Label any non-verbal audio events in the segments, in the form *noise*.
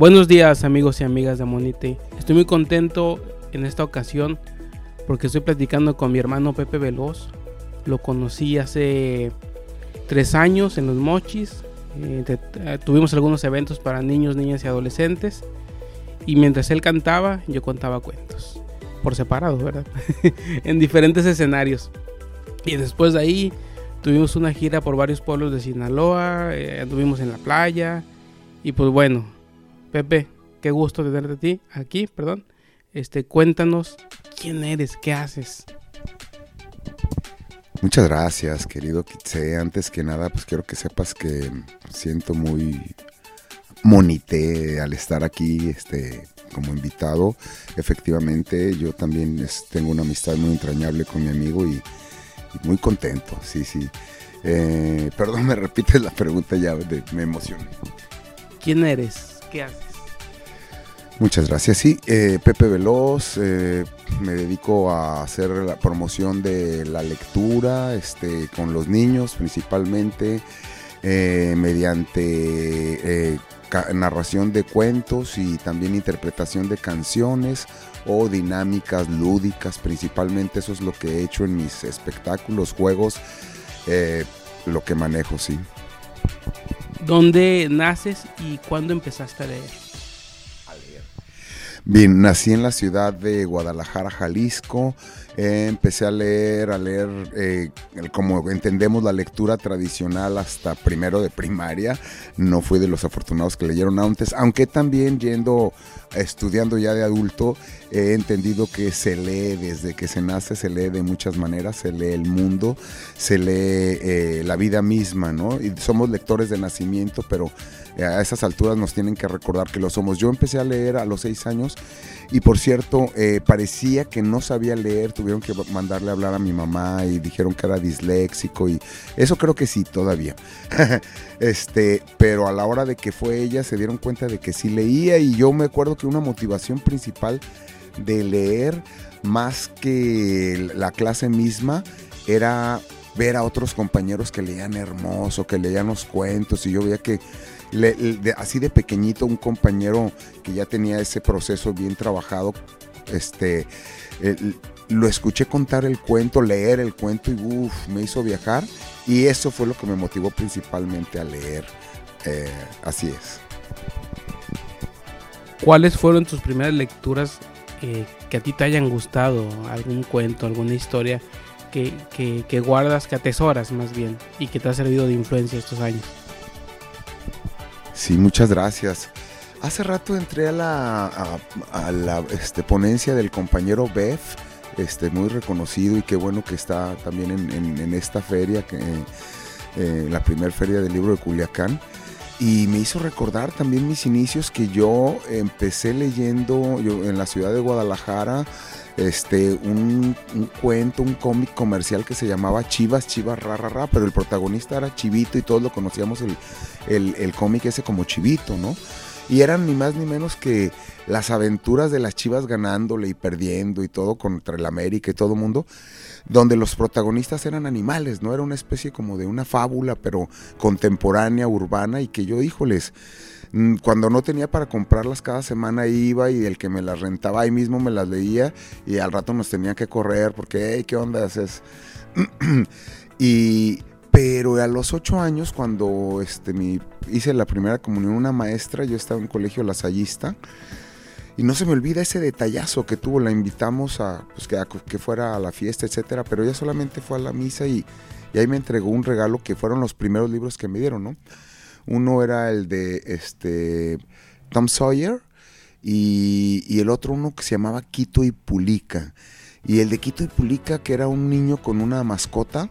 Buenos días amigos y amigas de Monite. Estoy muy contento en esta ocasión porque estoy platicando con mi hermano Pepe Veloz. Lo conocí hace tres años en los Mochis. Eh, eh, tuvimos algunos eventos para niños, niñas y adolescentes. Y mientras él cantaba, yo contaba cuentos. Por separado, ¿verdad? *laughs* en diferentes escenarios. Y después de ahí tuvimos una gira por varios pueblos de Sinaloa. Eh, anduvimos en la playa. Y pues bueno, Pepe, qué gusto tenerte a ti aquí, perdón. Este, cuéntanos quién eres, qué haces. Muchas gracias, querido Kitse. Antes que nada, pues quiero que sepas que siento muy monité al estar aquí este, como invitado. Efectivamente, yo también tengo una amistad muy entrañable con mi amigo y, muy contento, sí, sí. Eh, perdón, *laughs* me repites la pregunta ya, me emocioné. ¿Quién eres? ¿Qué haces? Muchas gracias. Sí, eh, Pepe Veloz, eh, me dedico a hacer la promoción de la lectura este, con los niños principalmente, eh, mediante narración de cuentos y también interpretación de canciones o dinámicas lúdicas principalmente. Eso es lo que he hecho en mis espectáculos, juegos, lo que manejo, sí. ¿Dónde naces y cuándo empezaste a leer? Bien, nací en la ciudad de Guadalajara, Jalisco. Eh, empecé a leer, a leer, eh, como entendemos la lectura tradicional hasta primero de primaria. No fui de los afortunados que leyeron antes, aunque también yendo, estudiando ya de adulto, he entendido que se lee desde que se nace, se lee de muchas maneras, se lee el mundo, se lee eh, la vida misma, ¿no? Y somos lectores de nacimiento, pero a esas alturas nos tienen que recordar que lo somos. Yo empecé a leer a los seis años y por cierto, eh, parecía que no sabía leer, tuvieron que mandarle a hablar a mi mamá y dijeron que era disléxico y eso creo que sí, todavía. *laughs* este, pero a la hora de que fue ella se dieron cuenta de que sí leía y yo me acuerdo que una motivación principal de leer más que la clase misma era ver a otros compañeros que leían hermoso, que leían los cuentos y yo veía que así de pequeñito, un compañero que ya tenía ese proceso bien trabajado, este, lo escuché contar el cuento, leer el cuento y me hizo viajar. Y eso fue lo que me motivó principalmente a leer. Eh, así es. ¿Cuáles fueron tus primeras lecturas eh, que a ti te hayan gustado? ¿Algún cuento, alguna historia que, que guardas, que atesoras más bien y que te ha servido de influencia estos años? Sí, muchas gracias. Hace rato entré a la, a, la este, ponencia del compañero Beth, este, muy reconocido y qué bueno que está también en, esta feria, eh, la primera feria del libro de Culiacán. Y me hizo recordar también mis inicios que yo empecé leyendo en la ciudad de Guadalajara este, un, cuento, un cómic comercial que se llamaba Chivas, Chivas, ra, ra, pero el protagonista era Chivito y todos lo conocíamos el, el, cómic ese como Chivito, ¿no? Y eran ni más ni menos que las aventuras de las Chivas ganándole y perdiendo y todo contra el América y todo el mundo, donde los protagonistas eran animales, ¿no? Era una especie como de una fábula, pero contemporánea, urbana, y que yo, híjoles, cuando no tenía para comprarlas cada semana iba y el que me las rentaba ahí mismo me las leía y al rato nos tenía que correr porque, hey, ¿qué onda haces? *clears throat* y, pero a los ocho años, cuando este, mi, hice la primera comunión, una maestra, yo estaba en un colegio lasallista, y no se me olvida ese detallazo que tuvo, la invitamos a pues, que, que fuera a la fiesta, etcétera, pero ella solamente fue a la misa y, y ahí me entregó un regalo que fueron los primeros libros que me dieron, ¿no? Uno era el de este Tom Sawyer y, el otro uno que se llamaba Quito y Pulica. Y el de Quito y Pulica, que era un niño con una mascota,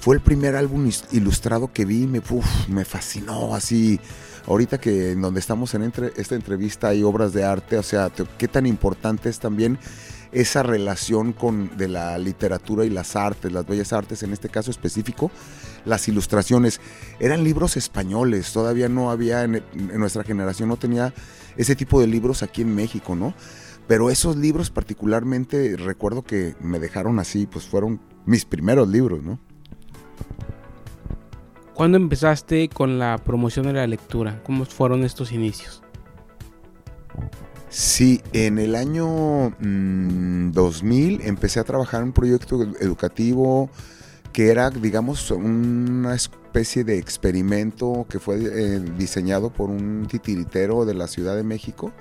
fue el primer álbum ilustrado que vi y me, me fascinó así. Ahorita que en donde estamos en esta entrevista hay obras de arte, o sea, qué tan importante es también esa relación con, de la literatura y las artes, las bellas artes en este caso específico, las ilustraciones. Eran libros españoles, todavía no había, en, nuestra generación no tenía ese tipo de libros aquí en México, ¿no? Pero esos libros particularmente recuerdo que me dejaron así, pues fueron mis primeros libros, ¿no? ¿Cuándo empezaste con la promoción de la lectura? ¿Cómo fueron estos inicios? Sí, en el año 2000 mm, empecé a trabajar en un proyecto educativo que era, digamos, una especie de experimento que fue eh, diseñado por un titiritero de la Ciudad de México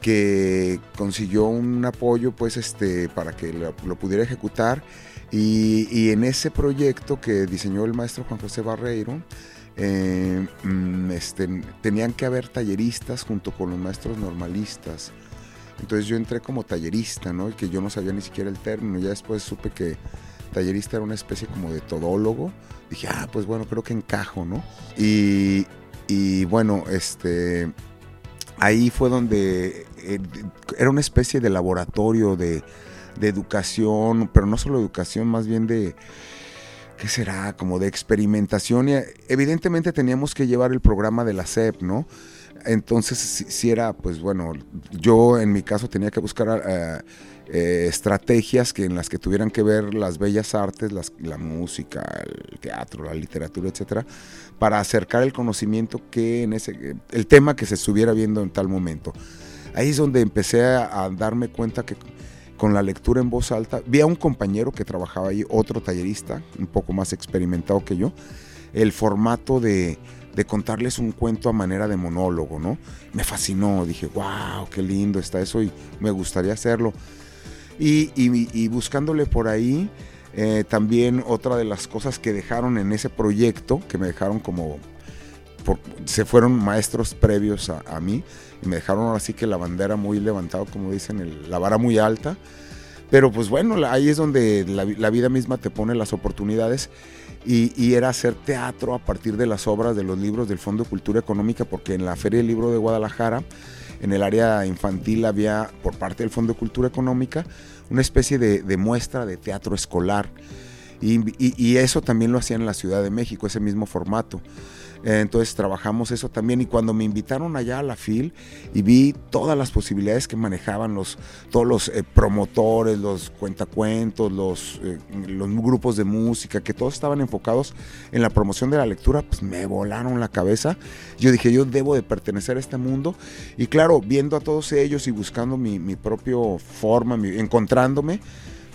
que consiguió un apoyo pues este para que lo, pudiera ejecutar. Y, en ese proyecto que diseñó el maestro Juan José Barreiro eh, mm, este, tenían que haber talleristas junto con los maestros normalistas. Entonces yo entré como tallerista no que yo no sabía ni siquiera el término. Ya después supe que tallerista era una especie como de todólogo. Dije ah pues bueno creo que encajo no y, y bueno este ahí fue donde eh, era una especie de laboratorio de, educación, pero no solo educación, más bien de, ¿qué será? Como de experimentación. Y evidentemente teníamos que llevar el programa de la SEP, ¿no? Entonces, si, era, pues bueno, yo en mi caso tenía que buscar eh, eh, estrategias que en las que tuvieran que ver las bellas artes, la música, el teatro, la literatura, etcétera, para acercar el conocimiento que en ese, el tema que se estuviera viendo en tal momento. Ahí es donde empecé a, darme cuenta que con la lectura en voz alta, vi a un compañero que trabajaba ahí, otro tallerista, un poco más experimentado que yo, el formato de, contarles un cuento a manera de monólogo, ¿no? Me fascinó, dije, wow, qué lindo está eso y me gustaría hacerlo. Y, buscándole por ahí, eh, también otra de las cosas que dejaron en ese proyecto, que me dejaron como, se fueron maestros previos a, mí, y me dejaron así que la bandera muy levantada, como dicen, la vara muy alta. Pero pues bueno, ahí es donde la, vida misma te pone las oportunidades y, y, era hacer teatro a partir de las obras de los libros del Fondo de Cultura Económica, porque en la Feria del Libro de Guadalajara en el área infantil había, por parte del Fondo de Cultura Económica, una especie de, muestra de teatro escolar. y, eso también lo hacían en la Ciudad de México, ese mismo formato. Eh, entonces trabajamos eso también y cuando me invitaron allá a la FIL y vi todas las posibilidades que manejaban los, todos los eh, promotores, los cuentacuentos, los, eh, los grupos de música, que todos estaban enfocados en la promoción de la lectura, pues me volaron la cabeza. Yo dije, yo debo de pertenecer a este mundo y claro, viendo a todos ellos y buscando mi, mi propio forma, encontrándome,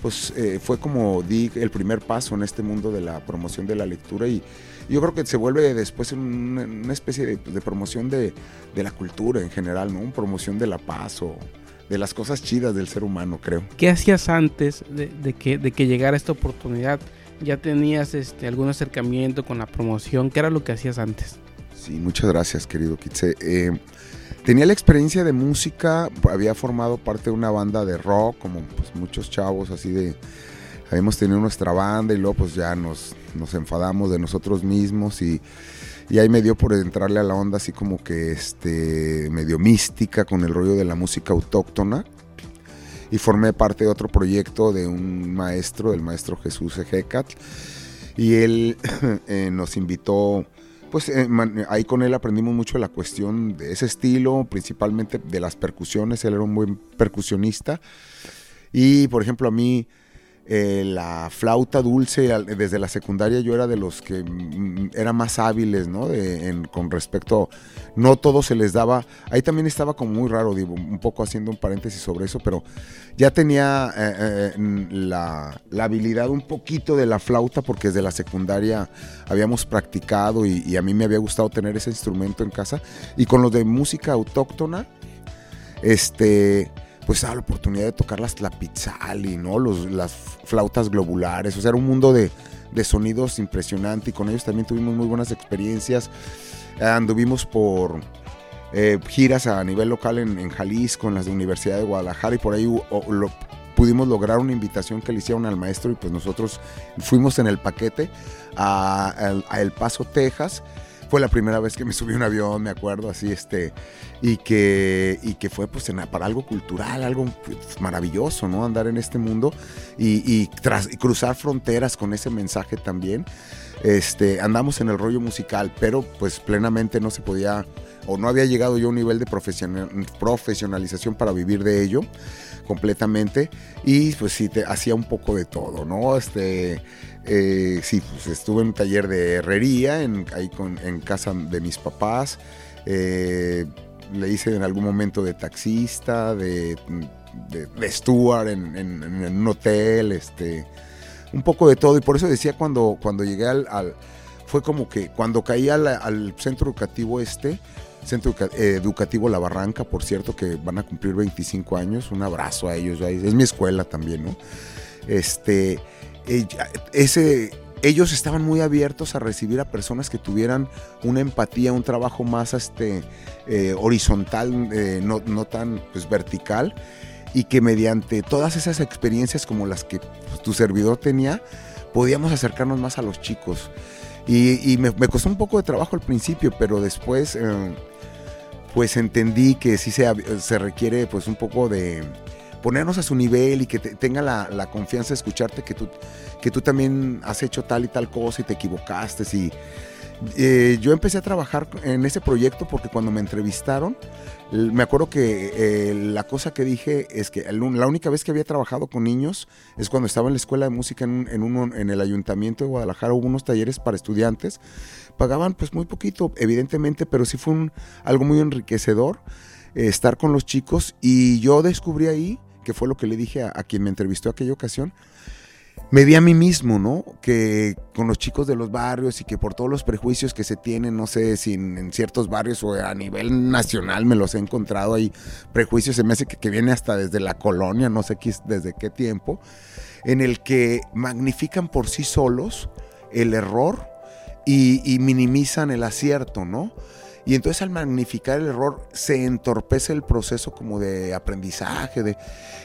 pues fue como di el primer paso en este mundo de la promoción de la lectura y yo creo que se vuelve después una, una especie de, promoción de, la cultura en general, ¿no? Una promoción de la paz o de las cosas chidas del ser humano, creo. ¿Qué hacías antes de, que, de que llegara esta oportunidad? ¿Ya tenías este, algún acercamiento con la promoción? ¿Qué era lo que hacías antes? Sí, muchas gracias, querido Kitse. Eh, tenía la experiencia de música, había formado parte de una banda de rock, como pues, muchos chavos así de habíamos tenido nuestra banda y luego pues ya nos, nos enfadamos de nosotros mismos y, ahí me dio por entrarle a la onda así como que este, medio mística con el rollo de la música autóctona. Y formé parte de otro proyecto de un maestro, el maestro Jesús Ejecat y él *clears throat* eh, nos invitó pues eh, ahí con él aprendimos mucho la cuestión de ese estilo, principalmente de las percusiones, él era un buen percusionista. Y por ejemplo a mí eh, la flauta dulce, desde la secundaria yo era de los que mm, era más hábiles, ¿no? con respecto, no todo se les daba, ahí también estaba como muy raro, digo, un poco haciendo un paréntesis sobre eso, pero ya tenía eh, eh, la, habilidad un poquito de la flauta porque desde la secundaria habíamos practicado y, y a mí me había gustado tener ese instrumento en casa y con los de música autóctona, este pues la oportunidad de tocar las y ¿no? Los, las flautas globulares, o sea, era un mundo de, sonidos impresionante y con ellos también tuvimos muy buenas experiencias. Anduvimos por eh, giras a nivel local en, Jalisco, en las de Universidad de Guadalajara y por ahí pudimos lograr una invitación que le hicieron al maestro y pues nosotros fuimos en el paquete a El Paso, Texas fue la primera vez que me subí a un avión, me acuerdo, así, este, y que, y que fue pues para algo cultural, algo pues, maravilloso, ¿no? Andar en este mundo y, tras, cruzar fronteras con ese mensaje también. Este, andamos en el rollo musical, pero pues plenamente no se podía o no había llegado yo a un nivel de profesionalización para vivir de ello completamente y pues sí, te, hacía un poco de todo, ¿no? Este, eh, sí, pues estuve en un taller de herrería en, ahí en casa de mis papás. Eh, le hice en algún momento de taxista, de, de, steward en, un hotel, este, un poco de todo. Y por eso decía cuando, cuando llegué al, fue como que cuando caí al, centro educativo este, Centro Educativo La Barranca, por cierto, que van a cumplir 25 años, un abrazo a ellos, es mi escuela también, ¿no? Este, ese, ellos estaban muy abiertos a recibir a personas que tuvieran una empatía, un trabajo más este, eh, horizontal, eh, no, tan pues, vertical, y que mediante todas esas experiencias como las que pues, tu servidor tenía, podíamos acercarnos más a los chicos. Y, me, costó un poco de trabajo al principio, pero después eh, pues entendí que sí se, se requiere pues un poco de ponernos a su nivel y que tenga la, confianza de escucharte que tú, que tú también has hecho tal y tal cosa y te equivocaste. Y, eh, yo empecé a trabajar en ese proyecto porque cuando me entrevistaron, me acuerdo que eh, la cosa que dije es que la única vez que había trabajado con niños es cuando estaba en la escuela de música en, en, en el ayuntamiento de Guadalajara, hubo unos talleres para estudiantes, pagaban pues muy poquito, evidentemente, pero sí fue un, algo muy enriquecedor eh, estar con los chicos y yo descubrí ahí que fue lo que le dije a, quien me entrevistó aquella ocasión, me vi a mí mismo, ¿no? Que con los chicos de los barrios y que por todos los prejuicios que se tienen, no sé si en, ciertos barrios o a nivel nacional me los he encontrado, hay prejuicios, se me hace que, que viene hasta desde la colonia, no sé qué, desde qué tiempo, en el que magnifican por sí solos el error y, y minimizan el acierto, ¿no? Y entonces al magnificar el error se entorpece el proceso como de aprendizaje. De,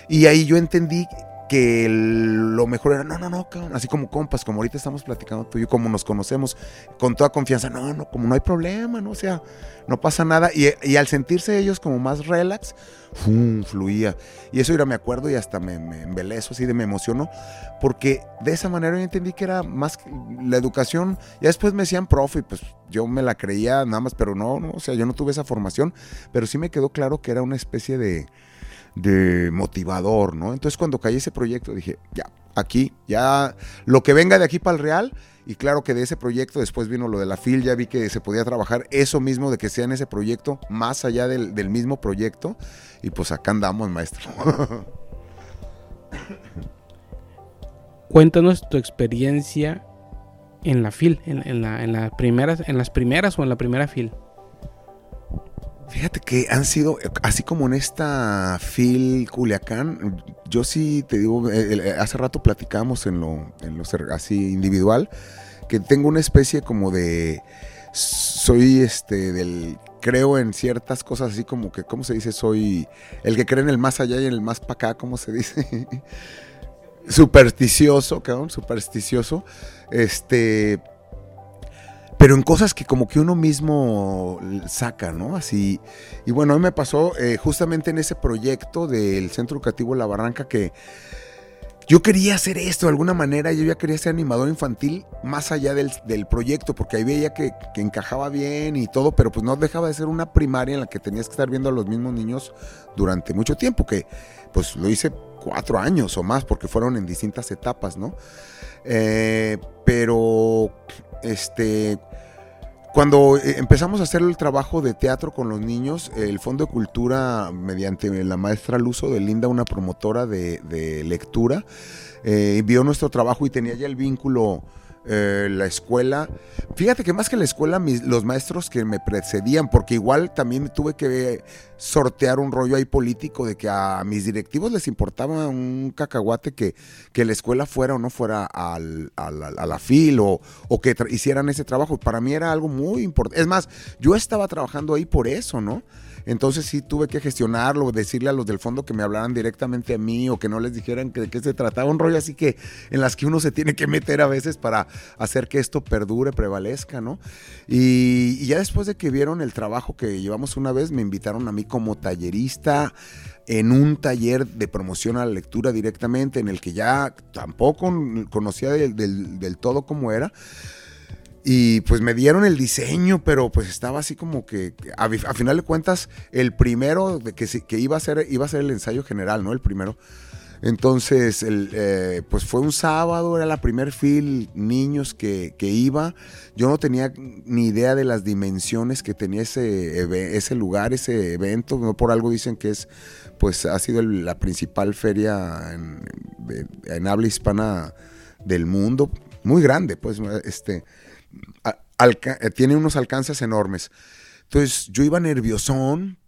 y ahí yo entendí que lo mejor era, no, no, no, así como compas, como ahorita estamos platicando tú y yo, como nos conocemos, con toda confianza, no, no, como no hay problema, no, o sea, no pasa nada. Y, al sentirse ellos como más relax, fluía. Y eso era, me acuerdo y hasta me, me embelezo, así de me emocionó, porque de esa manera yo entendí que era más la educación. Ya después me decían profe, pues yo me la creía nada más, pero no, no, o sea, yo no tuve esa formación, pero sí me quedó claro que era una especie de de motivador, ¿no? Entonces cuando caí ese proyecto dije, ya, aquí, ya lo que venga de aquí para el Real, y claro que de ese proyecto después vino lo de la FIL, ya vi que se podía trabajar eso mismo de que sea en ese proyecto, más allá del, mismo proyecto, y pues acá andamos, maestro. *laughs* Cuéntanos tu experiencia en la FIL, en, la, en, primeras, en las primeras o en la primera FIL. Fíjate que han sido, así como en esta Phil Culiacán, yo sí te digo, eh, eh, hace rato platicamos en lo, en lo así individual, que tengo una especie como de, soy este, del, creo en ciertas cosas así como que, ¿cómo se dice? Soy el que cree en el más allá y en el más para acá, ¿cómo se dice? *laughs* supersticioso, cabrón, supersticioso. Este, pero en cosas que como que uno mismo saca, ¿no? Así. Y bueno, a mí me pasó eh, justamente en ese proyecto del Centro Educativo La Barranca que yo quería hacer esto de alguna manera, yo ya quería ser animador infantil más allá del, proyecto, porque ahí veía que, que, encajaba bien y todo, pero pues no dejaba de ser una primaria en la que tenías que estar viendo a los mismos niños durante mucho tiempo, que pues lo hice cuatro años o más, porque fueron en distintas etapas, ¿no? Eh, pero este, cuando eh, empezamos a hacer el trabajo de teatro con los niños, el Fondo de Cultura, mediante la maestra Luso de Linda, una promotora de, lectura, eh, vio nuestro trabajo y tenía ya el vínculo eh, la escuela. Fíjate que más que la escuela, los maestros que me precedían, porque igual también tuve que sortear un rollo ahí político de que a mis directivos les importaba un cacahuate que, que la escuela fuera o no fuera al, a la FIL o, o que hicieran ese trabajo. Para mí era algo muy importante. Es más, yo estaba trabajando ahí por eso, ¿no? Entonces sí tuve que gestionarlo, decirle a los del fondo que me hablaran directamente a mí o que no les dijeran que de qué se trataba. Un rollo así que en las que uno se tiene que meter a veces para hacer que esto perdure, prevalezca, ¿no? Y, ya después de que vieron el trabajo que llevamos una vez, me invitaron a mí como tallerista en un taller de promoción a la lectura directamente, en el que ya tampoco conocía del todo cómo era, y pues me dieron el diseño, pero pues estaba así como que, a, final de cuentas, el primero de que, que iba, a ser, iba a ser el ensayo general, ¿no? El primero. Entonces, el, eh, pues fue un sábado, era la primer fil, niños que, que, iba. Yo no tenía ni idea de las dimensiones que tenía ese, ese lugar, ese evento. No por algo dicen que es, pues ha sido la principal feria en, en, habla hispana del mundo. Muy grande, pues, este, tiene unos alcances enormes. Entonces, yo iba nerviosón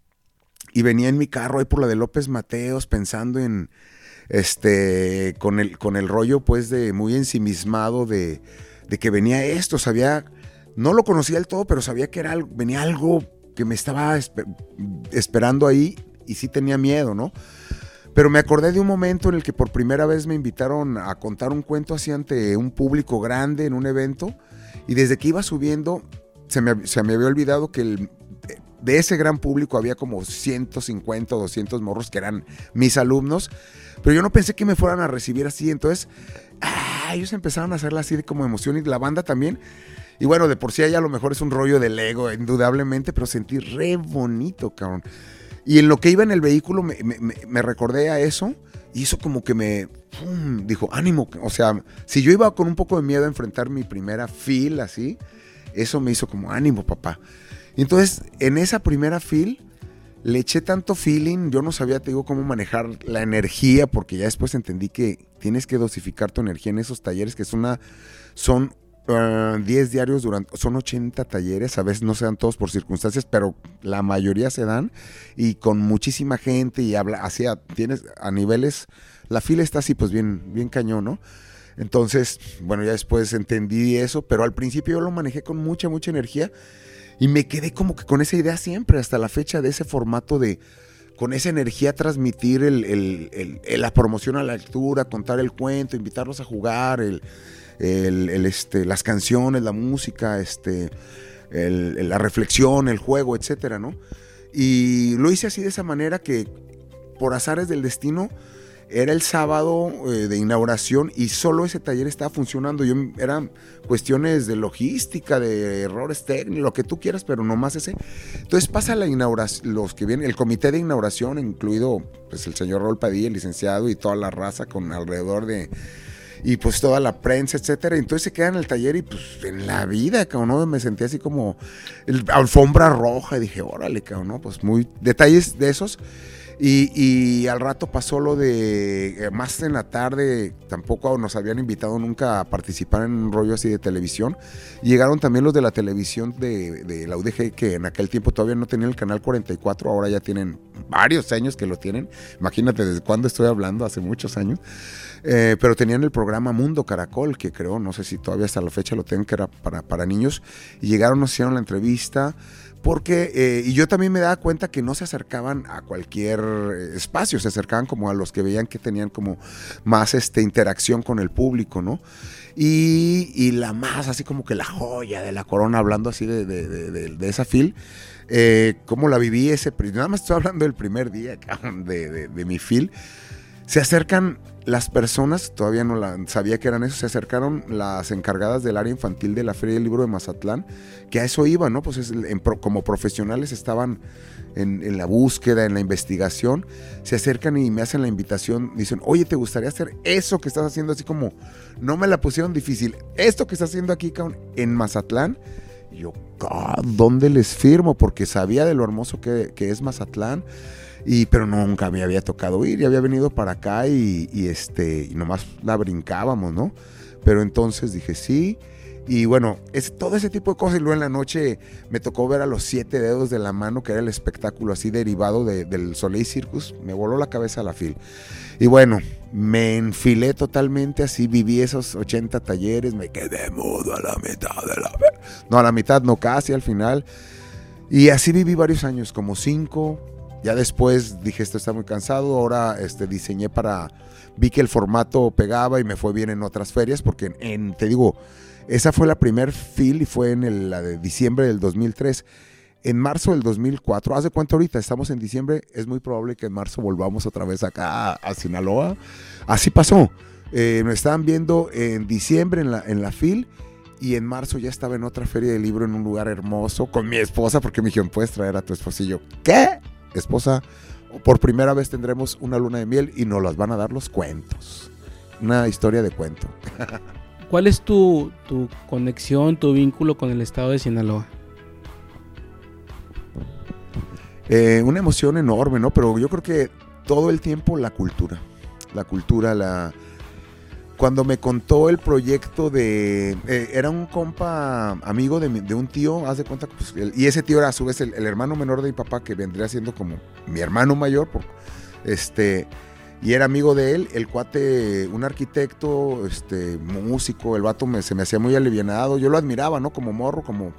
y venía en mi carro ahí por la de López Mateos pensando en este, con el, con el rollo pues de muy ensimismado de, de que venía esto, sabía, no lo conocía del todo, pero sabía que era algo, venía algo que me estaba esperando ahí y sí tenía miedo, ¿no? Pero me acordé de un momento en el que por primera vez me invitaron a contar un cuento así ante un público grande en un evento y desde que iba subiendo se me, se me había olvidado que el, de ese gran público había como 150 o 200 morros que eran mis alumnos pero yo no pensé que me fueran a recibir así. Entonces, ah, ellos empezaron a hacerla así de como emoción y la banda también. Y bueno, de por sí allá a lo mejor es un rollo del ego, indudablemente, pero sentí re bonito, cabrón. Y en lo que iba en el vehículo me, recordé a eso y eso como que me dijo, ánimo. O sea, si yo iba con un poco de miedo a enfrentar mi primera fila así, eso me hizo como ánimo, papá. Entonces, en esa primera fila le eché tanto feeling, yo no sabía, te digo, cómo manejar la energía, porque ya después entendí que tienes que dosificar tu energía en esos talleres, que es una, son 10 ah, diarios durante, son 80 talleres, a veces no se dan todos por circunstancias, pero la mayoría se dan y con muchísima gente y habla, hacia, tienes a niveles, la fila está así pues bien, bien cañón, ¿no? Entonces, bueno, ya después entendí eso, pero al principio yo lo manejé con mucha, mucha energía y me quedé como que con esa idea siempre, hasta la fecha de ese formato de, con esa energía, transmitir el, la promoción a la lectura, contar el cuento, invitarlos a jugar, el, este, las canciones, la música, este, la reflexión, el juego, etcétera, ¿no? Y lo hice así de esa manera que, por azares del destino, era el sábado eh, de inauguración y solo ese taller estaba funcionando. Yo, eran cuestiones de logística, de errores técnicos, lo que tú quieras, pero no más ese. Entonces pasa la inauguración, los que vienen, el comité de inauguración, incluido pues, el señor Rol Padilla, el licenciado y toda la raza con alrededor de y pues toda la prensa, etcétera. Entonces se quedan en el taller y pues en la vida, cabrón, ¿no? me sentí así como alfombra roja y dije, órale, cabrón, ¿no? Pues muy detalles de esos. Y, al rato pasó lo de, eh, más en la tarde, tampoco nos habían invitado nunca a participar en un rollo así de televisión. Llegaron también los de la televisión de, la UDG, que en aquel tiempo todavía no tenían el canal 44, ahora ya tienen varios años que lo tienen. Imagínate desde cuándo estoy hablando, hace muchos años. Eh, pero tenían el programa Mundo Caracol, que creo, no sé si todavía hasta la fecha lo tienen, que era para, para niños. Y llegaron, nos hicieron la entrevista. Porque, eh, y yo también me daba cuenta que no se acercaban a cualquier espacio, se acercaban como a los que veían que tenían como más este, interacción con el público, ¿no? Y, la más, así como que la joya de la corona, hablando así de, de, esa fil, eh, cómo la viví ese, nada más estoy hablando del primer día *laughs* de, mi fil, se acercan las personas, todavía no la, sabía que eran eso, se acercaron las encargadas del área infantil de la Feria del Libro de Mazatlán, que a eso iban, ¿no? Pues es, como profesionales estaban en, la búsqueda, en la investigación, se acercan y me hacen la invitación, dicen, oye, ¿te gustaría hacer eso que estás haciendo? Así como, no me la pusieron difícil, esto que estás haciendo aquí en Mazatlán, yo, ¿dónde les firmo? Porque sabía de lo hermoso que es Mazatlán y, pero nunca me había tocado ir y había venido para acá y, este, y nomás la brincábamos, ¿no? Pero entonces dije sí. Y bueno, es, todo ese tipo de cosas. Y luego en la noche me tocó ver a los siete dedos de la mano, que era el espectáculo así derivado del Soleil Circus. Me voló la cabeza a la fil. Y bueno, me enfilé totalmente así. Viví esos 80 talleres. Me quedé mudo a la mitad de la. No, a la mitad, no, casi al final. Y así viví varios años, como cinco, ya después dije, esto está muy cansado, ahora este, diseñé para, vi que el formato pegaba y me fue bien en otras ferias, porque te digo, esa fue la primer fil y fue en la de diciembre del 2003. En marzo del 2004, ¿hace cuánto ahorita? Estamos en diciembre, es muy probable que en marzo volvamos otra vez acá a, Sinaloa. Así pasó. Eh, me estaban viendo en diciembre en la, en la FIL y en marzo ya estaba en otra feria de libro en un lugar hermoso con mi esposa porque me dijeron, puedes traer a tu esposillo. ¿Qué? Esposa, por primera vez tendremos una luna de miel y nos las van a dar los cuentos. Una historia de cuento. *laughs* ¿Cuál es tu, tu conexión, tu vínculo con el estado de Sinaloa? Eh, una emoción enorme, ¿no? Pero yo creo que todo el tiempo la cultura. La cultura, la... Cuando me contó el proyecto de... eh, era un compa amigo de, mi- de un tío, haz de cuenta, pues, y ese tío era a su vez el, hermano menor de mi papá, que vendría siendo como mi hermano mayor, por, este... Y era amigo de él, el cuate, un arquitecto, este, músico, el vato se me hacía muy alivianado. Yo lo admiraba, ¿no? Como morro, como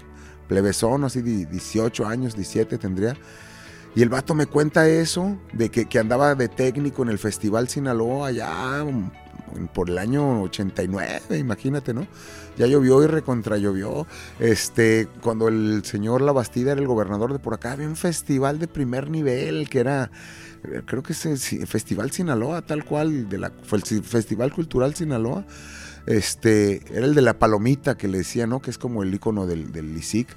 plebezón, así de 18 años, 17 tendría. Y el vato me cuenta eso, de que, que andaba de técnico en el Festival Sinaloa allá por el año 89, imagínate, ¿no? Ya llovió y recontra llovió. Este, cuando el señor La Bastida era el gobernador de por acá, había un festival de primer nivel que era, eh, creo que es el Festival Sinaloa, tal cual, de la, fue el Festival Cultural Sinaloa. Este, era el de la palomita que le decían, ¿no? Que es como el icono del, del ISIC,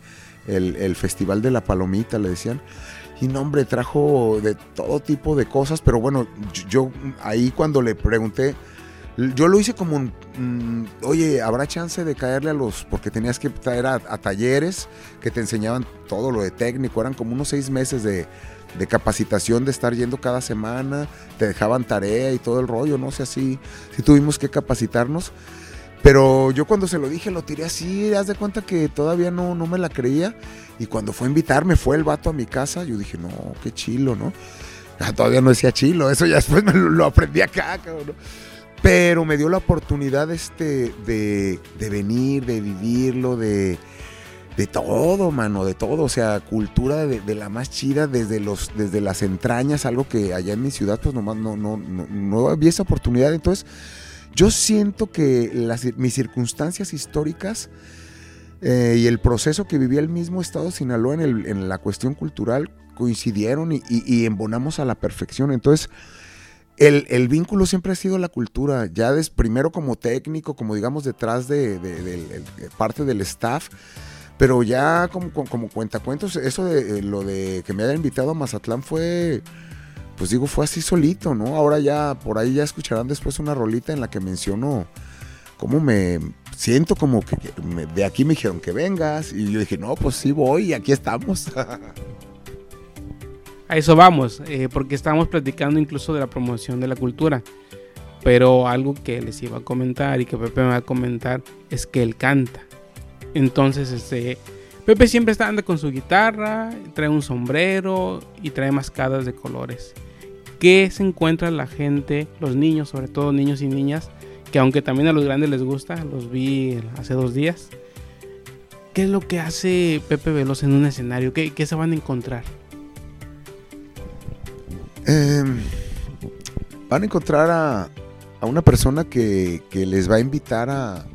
el, el Festival de la Palomita, le decían. Y no, hombre, trajo de todo tipo de cosas, pero bueno, yo ahí cuando le pregunté, yo lo hice como un, mm, oye, ¿habrá chance de caerle a los, porque tenías que traer a, talleres que te enseñaban todo lo de técnico, eran como unos seis meses de, capacitación, de estar yendo cada semana, te dejaban tarea y todo el rollo, no sé, así, sí tuvimos que capacitarnos. Pero yo cuando se lo dije lo tiré así, haz de cuenta que todavía no, no me la creía. Y cuando fue a invitarme, fue el vato a mi casa, yo dije, no, qué chilo, ¿no? Ah, todavía no decía chilo, eso ya después me lo, aprendí acá, cabrón. Pero me dio la oportunidad este, de, de venir, de vivirlo, de, de todo, mano, de todo. O sea, cultura de, la más chida desde, los, desde las entrañas, algo que allá en mi ciudad pues nomás no, no, no, no había esa oportunidad. Entonces, yo siento que las, mis circunstancias históricas eh, y el proceso que vivía el mismo estado de Sinaloa en, el- en la cuestión cultural coincidieron y, y- y embonamos a la perfección. Entonces, el, el vínculo siempre ha sido la cultura, ya des, primero como técnico, como digamos detrás de, de- de parte del staff, pero ya como, como, como cuentacuentos, eso de eh, lo de que me haya invitado a Mazatlán fue, pues digo, fue así solito, ¿no? Ahora ya, por ahí ya escucharán después una rolita en la que menciono cómo me siento como que, de aquí me dijeron que vengas y yo dije, no, pues sí voy y aquí estamos. *laughs* A eso vamos, eh, porque estábamos platicando incluso de la promoción de la cultura. Pero algo que les iba a comentar y que Pepe me va a comentar es que él canta. Entonces, este, Pepe siempre está anda con su guitarra, trae un sombrero y trae mascadas de colores. ¿Qué se encuentra la gente, los niños, sobre todo niños y niñas, que aunque también a los grandes les gusta, los vi hace dos días? ¿Qué es lo que hace Pepe Veloz en un escenario? ¿Qué, qué se van a encontrar? Eh, van a encontrar a, una persona que, les va a invitar a,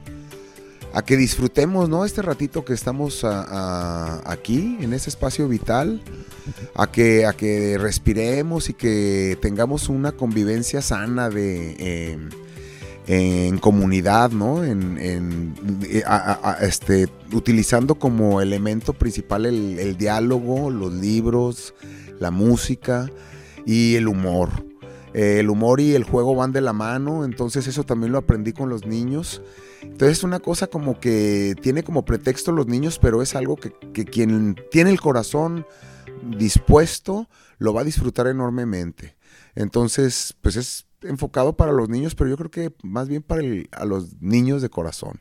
a que disfrutemos ¿no? este ratito que estamos aquí, en ese espacio vital, a que, a que respiremos y que tengamos una convivencia sana de... eh, en comunidad, ¿no? En, eh, este, utilizando como elemento principal el diálogo, los libros, la música y el humor. Eh, el humor y el juego van de la mano, entonces eso también lo aprendí con los niños. Entonces es una cosa como que tiene como pretexto los niños, pero es algo que, que quien tiene el corazón dispuesto lo va a disfrutar enormemente. Entonces, pues es enfocado para los niños, pero yo creo que más bien para el- a los niños de corazón.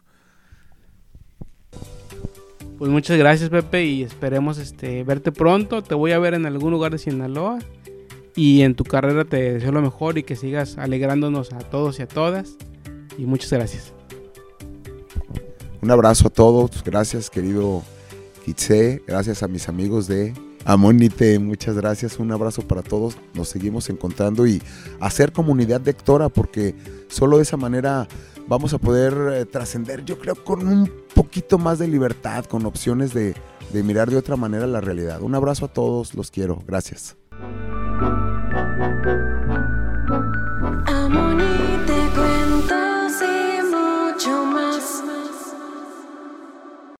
Pues muchas gracias Pepe y esperemos este, verte pronto. Te voy a ver en algún lugar de Sinaloa. Y en tu carrera te deseo lo mejor y que sigas alegrándonos a todos y a todas. Y muchas gracias. Un abrazo a todos, gracias querido Kitse, gracias a mis amigos de Amonite, muchas gracias, un abrazo para todos, nos seguimos encontrando y hacer comunidad de Hectora porque solo de esa manera vamos a poder eh, trascender, yo creo, con un poquito más de libertad, con opciones de, de mirar de otra manera la realidad. Un abrazo a todos, los quiero, gracias.